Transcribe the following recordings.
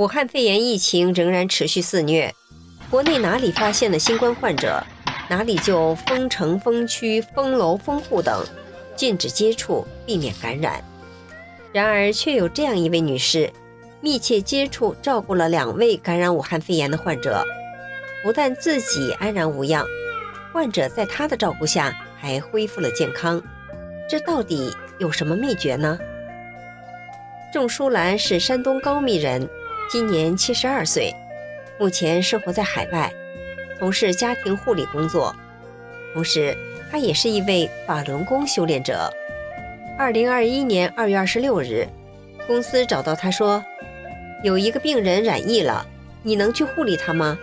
武汉肺炎疫情仍然持续肆虐，国内哪里发现了新冠患者，哪里就封城、封区、封楼、封户等，禁止接触，避免感染。然而，却有这样一位女士，密切接触照顾了两位感染武汉肺炎的患者，不但自己安然无恙，患者在她的照顾下还恢复了健康。这到底有什么秘诀呢？仲舒兰是山东高密人，今年七十二岁，目前生活在海外，从事家庭护理工作，同时他也是一位法轮功修炼者。二零二一年二月二十六日，公司找到他说，有一个病人染疫了，你能去护理他吗？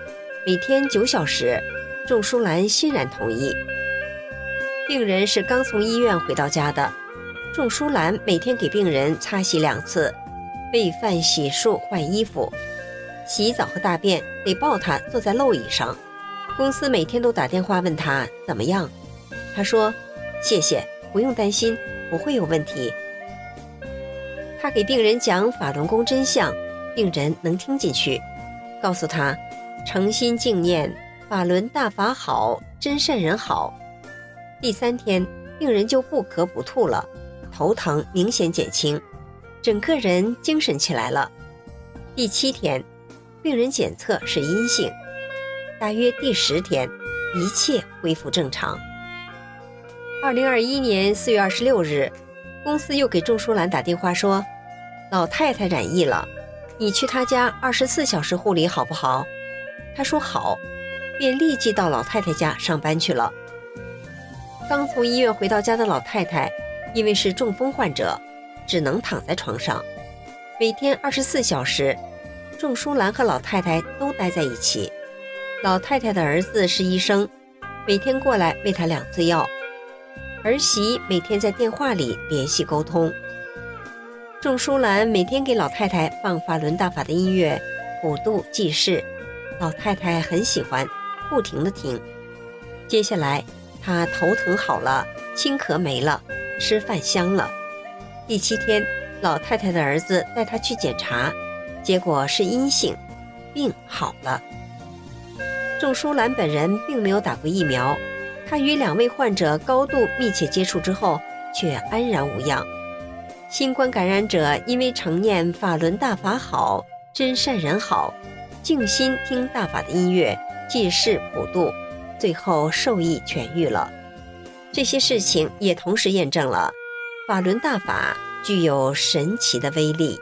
每天九小时。仲舒兰欣然同意。病人是刚从医院回到家的，仲舒兰每天给病人擦洗两次，喂饭、洗漱、换衣服，洗澡和大便得抱他坐在漏椅上。公司每天都打电话问他怎么样，他说：“谢谢，不用担心。”不会有问题。他给病人讲法轮功真相，病人能听进去，告诉他诚心敬念法轮大法好，真善人好。第三天，病人就不咳不吐了，头疼明显减轻，整个人精神起来了。第七天，病人检测是阴性，大约第十天，一切恢复正常。二零二一年四月二十六日，公司又给仲舒兰打电话说，老太太染疫了，你去她家二十四小时护理好不好？她说好，便立即到老太太家上班去了。刚从医院回到家的老太太，因为是中风患者，只能躺在床上。每天二十四小时，仲舒兰和老太太都待在一起。老太太的儿子是医生，每天过来喂她两次药。儿媳每天在电话里联系沟通。仲舒兰每天给老太太放法轮大法的音乐，普度济世，老太太很喜欢，不停的听。接下来，她头疼好了，轻咳没了，吃饭香了。第七天，老太太的儿子带她去检查，结果是阴性，病好了。仲淑兰本人并没有打过疫苗。她与两位患者高度密切接触之后，却安然无恙。新冠感染者因为常念法轮大法好，真善人好，静心听大法的音乐，济世普度，最后受益痊愈了。这些事情也同时验证了法轮大法具有神奇的威力。